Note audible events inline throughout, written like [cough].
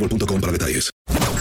boostmobile.com para detalles.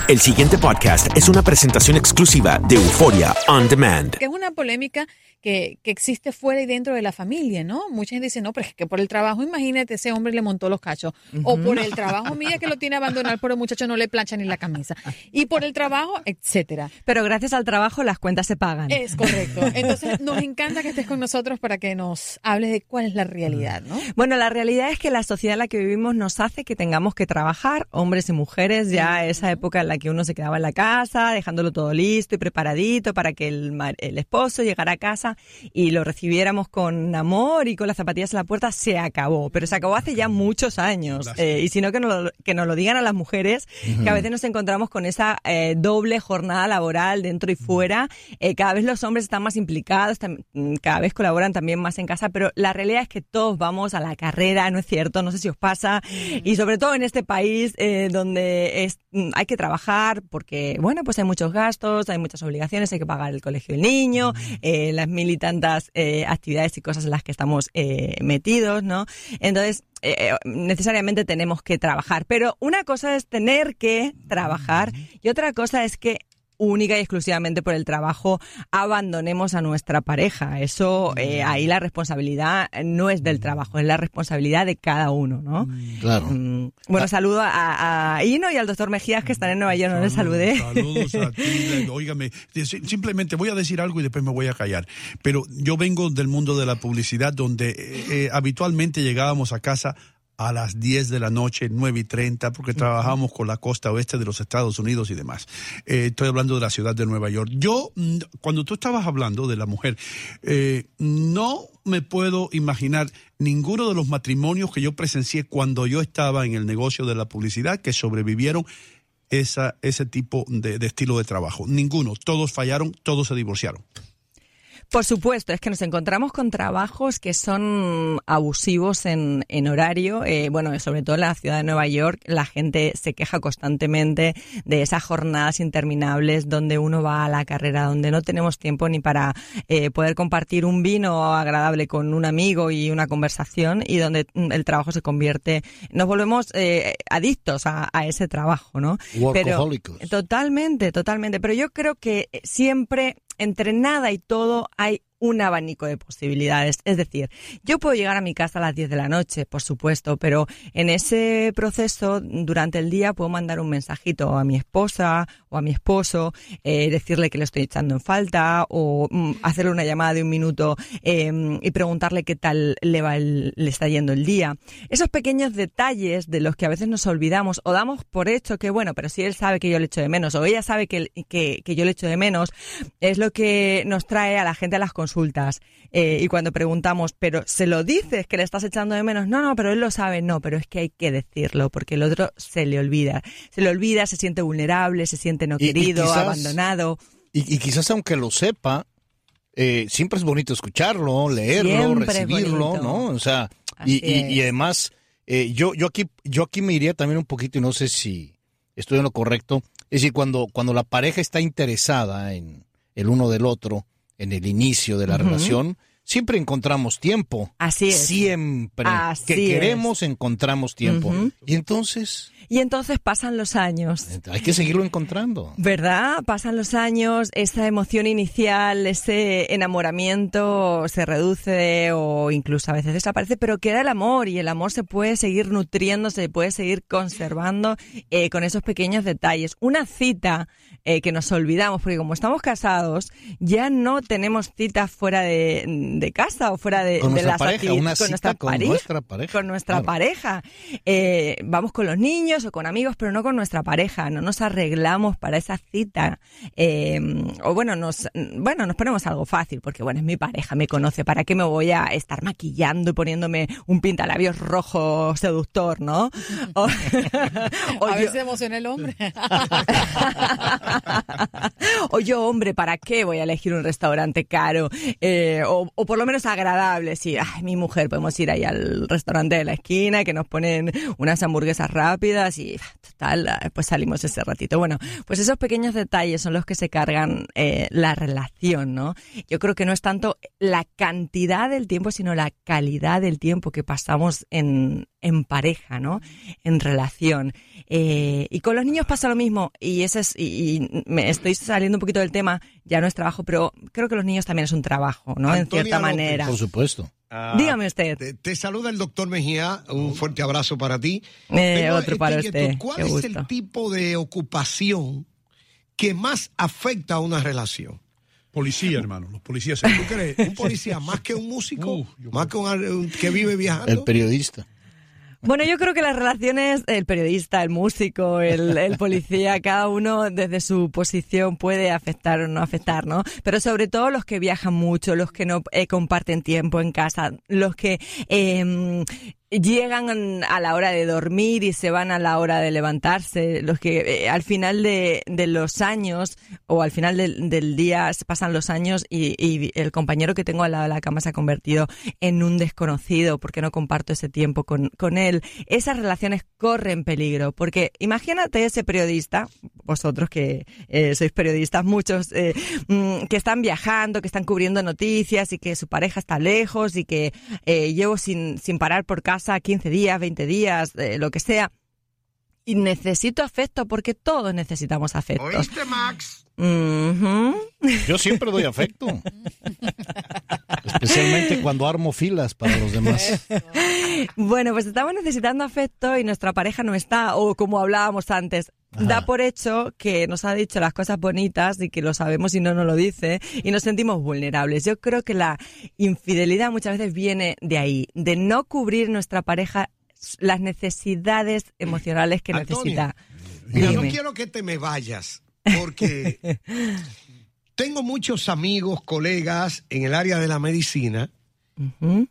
El siguiente podcast es una presentación exclusiva de Euforia On Demand. es una polémica que, que existe fuera y dentro de la familia, ¿no? Mucha gente dice, no, pero es que por el trabajo, imagínate, ese hombre le montó los cachos. O por el trabajo, mía que lo tiene abandonado, pero el muchacho no le plancha ni la camisa. Y por el trabajo, etcétera. Pero gracias al trabajo las cuentas se pagan. Es correcto. Entonces, nos encanta que estés con nosotros para que nos hables de cuál es la realidad, ¿no? Bueno, la realidad es que la sociedad en la que vivimos nos hace que tengamos que trabajar, hombres y mujeres, ya esa época en la que uno se quedaba en la casa, dejándolo todo listo y preparadito para que el, el esposo llegara a casa y lo recibiéramos con amor y con las zapatillas en la puerta, se acabó. Pero se acabó hace ya muchos años. Eh, y si no, que nos, lo, que nos lo digan a las mujeres, que a veces nos encontramos con esa eh, doble jornada laboral dentro y fuera. Eh, cada vez los hombres están más implicados, mm, cada vez colaboran también más en casa, pero la realidad es que todos vamos a la carrera, ¿no es cierto? No sé si os pasa. Y sobre todo en este país donde es, hay que trabajar porque, bueno, pues hay muchos gastos, hay muchas obligaciones, hay que pagar el colegio del niño, eh, las mil y tantas eh, actividades y cosas en las que estamos eh, metidos, ¿no? Entonces, eh, necesariamente tenemos que trabajar. Pero una cosa es tener que trabajar y otra cosa es que única y exclusivamente por el trabajo abandonemos a nuestra pareja. Eso, eh, ahí la responsabilidad no es del trabajo, es la responsabilidad de cada uno, ¿no? Claro. Mm, Bueno, saludo a, a Ino y al doctor Mejías que están en Nueva York, no les saludé. Saludos a ti. [laughs] Óigame, si- simplemente voy a decir algo y después me voy a callar. Pero yo vengo del mundo de la publicidad donde eh, eh, habitualmente llegábamos a casa a las 10 de la noche, 9 y 30, porque trabajamos con la costa oeste de los Estados Unidos y demás. Eh, estoy hablando de la ciudad de Nueva York. Yo, mm, cuando tú estabas hablando de la mujer, eh, no me puedo imaginar ninguno de los matrimonios que yo presencié cuando yo estaba en el negocio de la publicidad que sobrevivieron esa, ese tipo de, de estilo de trabajo. Ninguno. Todos fallaron, todos se divorciaron. Por supuesto, es que nos encontramos con trabajos que son abusivos en, en horario. Eh, bueno, sobre todo en la ciudad de Nueva York, la gente se queja constantemente de esas jornadas interminables donde uno va a la carrera, donde no tenemos tiempo ni para eh, poder compartir un vino agradable con un amigo y una conversación y donde mm, el trabajo se convierte, nos volvemos eh, adictos a, a ese trabajo, ¿no? Pero, totalmente, totalmente. Pero yo creo que siempre entre nada y todo hay un abanico de posibilidades. Es decir, yo puedo llegar a mi casa a las 10 de la noche, por supuesto, pero en ese proceso, durante el día, puedo mandar un mensajito a mi esposa o a mi esposo, eh, decirle que le estoy echando en falta o mm, hacerle una llamada de un minuto eh, y preguntarle qué tal le, va el- le está yendo el día. Esos pequeños detalles de los que a veces nos olvidamos o damos por hecho que, bueno, pero si él sabe que yo le echo de menos o ella sabe que, que, que yo le echo de menos, es lo que nos trae a la gente a las consultas. Eh, y cuando preguntamos, pero ¿se lo dices que le estás echando de menos? No, no, pero él lo sabe. No, pero es que hay que decirlo porque el otro se le olvida. Se le olvida, se siente vulnerable, se siente no Y- y querido, quizás- abandonado. Y, y quizás aunque lo sepa, eh, siempre es bonito escucharlo, leerlo, Siempre recibirlo. ¿no? O sea, y, y- y es. además, eh, yo, yo aquí, yo aquí me iría también un poquito y no sé si estoy en lo correcto. Es decir, cuando, cuando la pareja está interesada en el uno del otro, en el inicio de la relación, siempre encontramos tiempo. Así es. Siempre. Así que es. queremos, encontramos tiempo. Y entonces, Y entonces pasan los años. hay que seguirlo encontrando. ¿Verdad? Pasan los años, esa emoción inicial, ese enamoramiento se reduce o incluso a veces desaparece, pero queda el amor y el amor se puede seguir nutriendo, se puede seguir conservando eh, con esos pequeños detalles. Una cita eh, que nos olvidamos, porque como estamos casados, ya no tenemos citas fuera de, de casa o fuera de, Con de nuestra las pareja, una con cita nuestra con pareja, nuestra pareja, con nuestra claro. pareja. Eh, vamos con los niños o con amigos, pero no con nuestra pareja. No nos arreglamos para esa cita. Eh, o bueno, nos, bueno, nos ponemos algo fácil, porque bueno, es mi pareja, me conoce. ¿Para qué me voy a estar maquillando y poniéndome un pintalabios rojo seductor, no? O, [laughs] o a yo- veces emociona el hombre. [laughs] o yo, hombre, ¿para qué voy a elegir un restaurante caro? Eh, o, o por lo menos agradable. Sí, ay, mi mujer, podemos ir ahí al restaurante de la esquina que nos ponen unas hamburguesas rápidas y total, eh, pues salimos ese ratito. Bueno, pues esos pequeños detalles son los que se cargan eh, la relación, ¿no? Yo creo que no es tanto la cantidad del tiempo, sino la calidad del tiempo que pasamos en, en pareja, ¿no? En relación. Eh, y con los niños pasa lo mismo, y ese es, y me estoy saliendo un poquito del tema, ya no es trabajo, pero creo que los niños también es un trabajo, ¿no? en cierta López. manera. Por supuesto. Ah, Dígame usted. Te, te saluda el doctor Mejía, un fuerte abrazo para ti. Eh, otro para usted. ¿Cuál Qué es gusto. el tipo de ocupación que más afecta a una relación? Policía, hermano. Los policías. ¿Tú crees? [laughs] ¿Un policía más que un músico? ¿Más que un que vive viajando? El periodista. Bueno, yo creo que las relaciones, el periodista, el músico, el, el policía, cada uno desde su posición puede afectar o no afectar, ¿no? Pero sobre todo los que viajan mucho, los que no eh, comparten tiempo en casa, los que eh, llegan a la hora de dormir y se van a la hora de levantarse, los que eh, al final de, de los años o al final del, del día pasan los años y, el compañero que tengo al lado de la cama se ha convertido en un desconocido porque no comparto ese tiempo con, con él. Esas relaciones corren peligro porque imagínate ese periodista, vosotros que eh, sois periodistas, muchos eh, mm, que están viajando, que están cubriendo noticias y que su pareja está lejos y que llevo sin, sin parar por casa 15 días, 20 días, eh, lo que sea. Y necesito afecto porque todos necesitamos afectos. ¿Oíste, Max? Ujú. Yo siempre doy afecto. Especialmente cuando armo filas para los demás. Bueno, pues estamos necesitando afecto y nuestra pareja no está, o como hablábamos antes, da por hecho que nos ha dicho las cosas bonitas y que lo sabemos y no nos lo dice y nos sentimos vulnerables. Yo creo que la infidelidad muchas veces viene de ahí, de no cubrir nuestra pareja las necesidades emocionales que Antonio, necesita. Mira, no quiero que te me vayas, porque [laughs] tengo muchos amigos, colegas en el área de la medicina,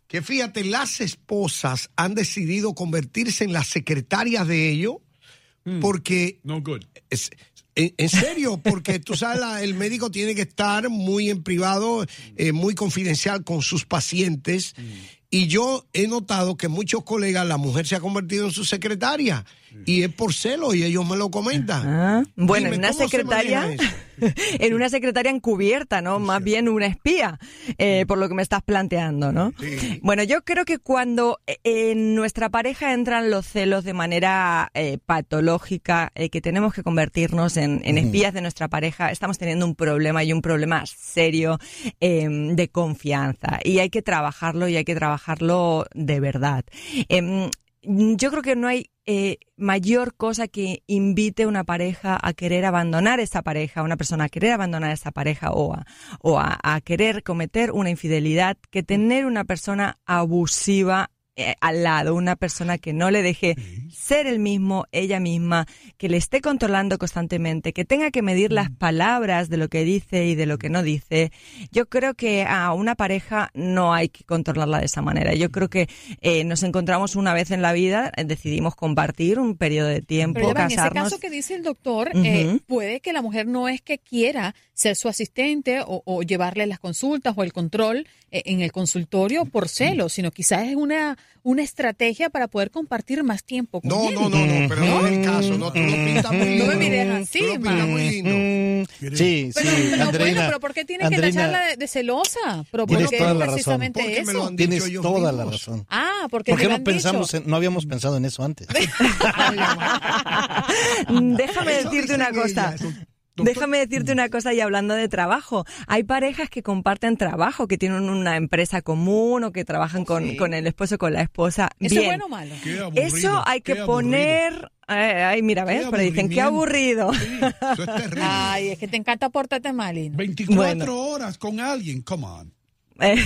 que fíjate, las esposas han decidido convertirse en las secretarias de ellos, porque... No good. Es- en, en serio, porque tú sabes, la- el médico tiene que estar muy en privado, eh, muy confidencial con sus pacientes. Y yo he notado que muchos colegas, la mujer se ha convertido en su secretaria. Y es por celo y ellos me lo comentan. Ah, bueno, Dime, en una ¿cómo se secretaria, [laughs] en una secretaria encubierta, ¿no? Más bien una espía, eh, por lo que me estás planteando, ¿no? Bueno, yo creo que cuando eh, en nuestra pareja entran los celos de manera eh, patológica, eh, que tenemos que convertirnos en, en espías de nuestra pareja, estamos teniendo un problema y un problema serio eh, de confianza. Y hay que trabajarlo y hay que trabajarlo de verdad. Em, yo creo que no hay eh, mayor cosa que invite a una pareja a querer abandonar esa pareja, a una persona a querer abandonar esa pareja o a, o a, a querer cometer una infidelidad, que tener una persona abusiva eh, al lado, una persona que no le deje ser el mismo, ella misma, que le esté controlando constantemente, que tenga que medir las palabras de lo que dice y de lo que no dice. Yo creo que a una pareja no hay que controlarla de esa manera. Yo creo que eh, nos encontramos una vez en la vida, eh, decidimos compartir un periodo de tiempo, Pero va, en ese casarnos. caso que dice el doctor, eh, puede que la mujer no es que quiera ser su asistente o, o llevarle las consultas o el control eh, en el consultorio por celos, sino quizás es una, una estrategia para poder compartir más tiempo con No, él. no, no, no, pero no es el caso. No, tú lo pintas muy No me lindo. mires así, Tú lo pintas muy lindo. Sí, Pero, sí, pero Andreina. bueno, pero ¿por qué tiene que tacharla de, de celosa? Pero Tienes ¿por qué toda es la razón. precisamente Porque me lo eso? han dicho Tienes toda la mismos. razón. Ah, porque ¿Por qué no pensamos en- no habíamos pensado en eso antes? [laughs] Déjame decirte una cosa. Déjame decirte una cosa y hablando de trabajo. Hay parejas que comparten trabajo, que tienen una empresa común o que trabajan con, con el esposo o con la esposa. ¿Eso Bien. es bueno o malo? Qué aburrido, Eso hay que qué poner... Ay, ay, mira, ¿ves? Pero dicen, qué aburrido. Eso es terrible. Ay, es que te encanta portarte mal. Lino. 24 Bueno. horas con alguien, come on. Eh,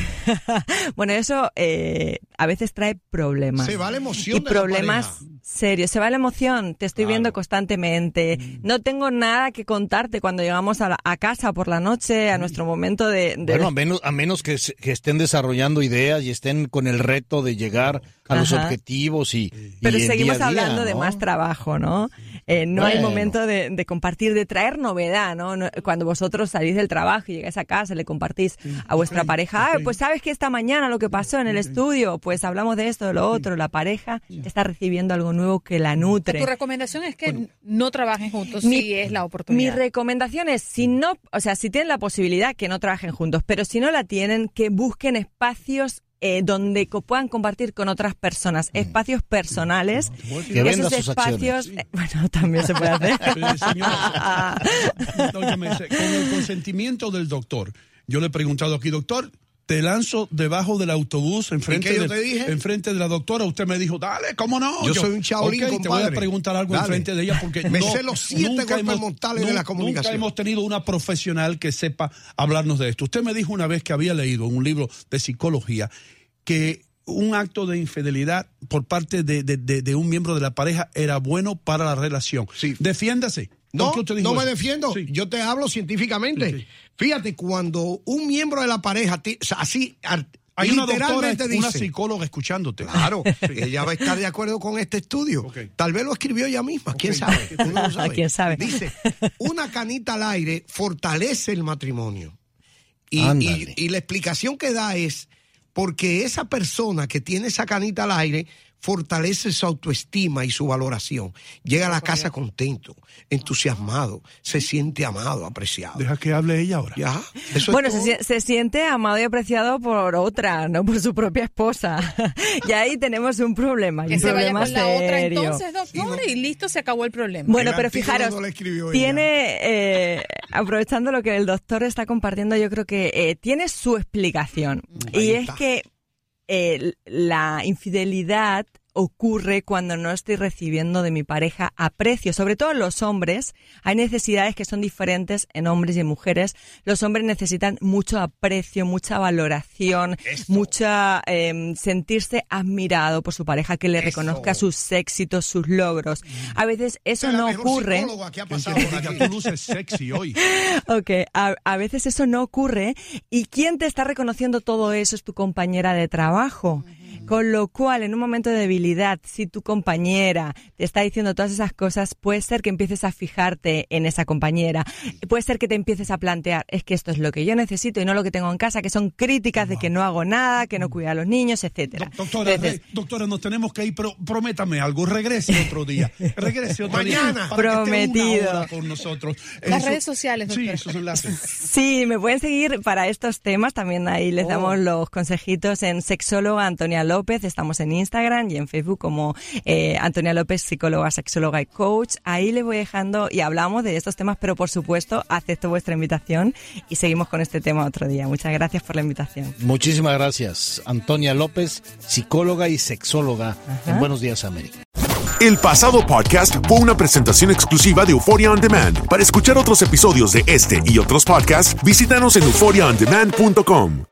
[laughs] bueno, eso eh, a veces trae problemas. Se va la emoción y de problemas serios. Se va la emoción. Te estoy viendo constantemente. Mm. No tengo nada que contarte cuando llegamos a, la- a casa por la noche, a nuestro momento de... de- Bueno, a menos, a menos que, estén desarrollando ideas y estén con el reto de llegar a los objetivos y, Pero y el seguimos día a día, hablando de más trabajo, ¿no? Eh, no hay momento de, de compartir, de traer novedad, ¿no? No- Cuando vosotros salís del trabajo y llegáis a casa, le compartís a vuestra pareja, "Ay, pues sabes que esta mañana lo que pasó en el estudio, pues hablamos de esto, de lo otro, la pareja está recibiendo algo nuevo que la Tu nutre. recomendación es que no trabajen juntos Mi- si es la Mi oportunidad. recomendación es, si no, o sea, si tienen la posibilidad, que no trabajen juntos, pero si no la tienen, que busquen espacios eh, donde co- puedan compartir con otras personas, espacios personales. Que venda Esos sus espacios, acciones. eh, bueno, [laughs] también se puede hacer. Eh, señora, con el consentimiento del doctor, yo le he preguntado aquí, doctor, te lanzo debajo del autobús enfrente, ¿Y qué yo de, te dije? enfrente de la doctora. Usted me dijo, dale, ¿cómo no? Yo soy un chaolín, "Ok, te voy a preguntar algo Dale. enfrente de ella porque [laughs] Me no, sé los siete nunca mortales de la comunicación. Nunca hemos tenido una profesional que sepa hablarnos de esto. Usted me dijo una vez que había leído en un libro de psicología que un acto de infidelidad por parte de, de- de- de un miembro de la pareja era bueno para la relación. Sí. Defiéndase. No, ¿Por qué usted dijo no me defiendo. Sí. Yo te hablo científicamente. Sí, sí. Fíjate, cuando un miembro de la pareja, o sea, así, Hay una doctora, literalmente una psicóloga escuchándote. Claro, [laughs] ella va a estar de acuerdo con este estudio. Tal vez lo escribió ella misma, quién sabe. [laughs] No. ¿Quién sabe? Dice, una canita al aire fortalece el matrimonio. Y, Ándale. y- y la explicación que da es porque esa persona que tiene esa canita al aire fortalece su autoestima y su valoración. Llega a la casa contento, entusiasmado, se siente amado, apreciado. Deja que hable ella ahora. Ya, eso Bueno, es se, se siente amado y apreciado por otra, no por su propia esposa. [laughs] y ahí tenemos un problema, y que un se vaya problema con la otra serio. entonces, doctor, y listo, se acabó el problema. Bueno, El pero fijaros, no tiene, eh, aprovechando lo que el doctor está compartiendo, yo creo que eh, tiene su explicación. Ahí y es que eh, la infidelidad ocurre cuando no estoy recibiendo de mi pareja aprecio. Sobre todo los hombres, hay necesidades que son diferentes en hombres y en mujeres. Los hombres necesitan mucho aprecio, mucha valoración, mucha eh, sentirse admirado por su pareja, que le Eso. reconozca sus éxitos, sus logros. A veces eso no mejor ocurre. que ha pasado que por diga, aquí. tú luces sexy hoy. [laughs] Ok, a, a veces eso no ocurre y quién te está reconociendo todo eso es tu compañera de trabajo. Con lo cual, en un momento de debilidad, si tu compañera te está diciendo todas esas cosas, puede ser que empieces a fijarte en esa compañera. Puede ser que te empieces a plantear, es que esto es lo que yo necesito y no lo que tengo en casa, que son críticas de que no hago nada, que no cuida a los niños, etcétera. Doctora, Entonces, re- doctora, nos tenemos que ir, pero prométame algo, regrese otro día. Regrese otro Mañana. día. para que esté Prometido. una hora con nosotros. Las Eso- redes sociales, Sí, doctora. esos enlaces. Sí, me pueden seguir para estos temas. También ahí les Oh. damos los consejitos en sexóloga Antonia López. Estamos en Instagram y en Facebook como eh, Antonia López, psicóloga, sexóloga y coach. Ahí les voy dejando y hablamos de estos temas, pero por supuesto acepto vuestra invitación y seguimos con este tema otro día. Muchas gracias por la invitación. Muchísimas gracias. Antonia López, psicóloga y sexóloga en Buenos Días América. El pasado podcast fue una presentación exclusiva de Euphoria On Demand. Para escuchar otros episodios de este y otros podcasts, visítanos en euphoriaondemand.com.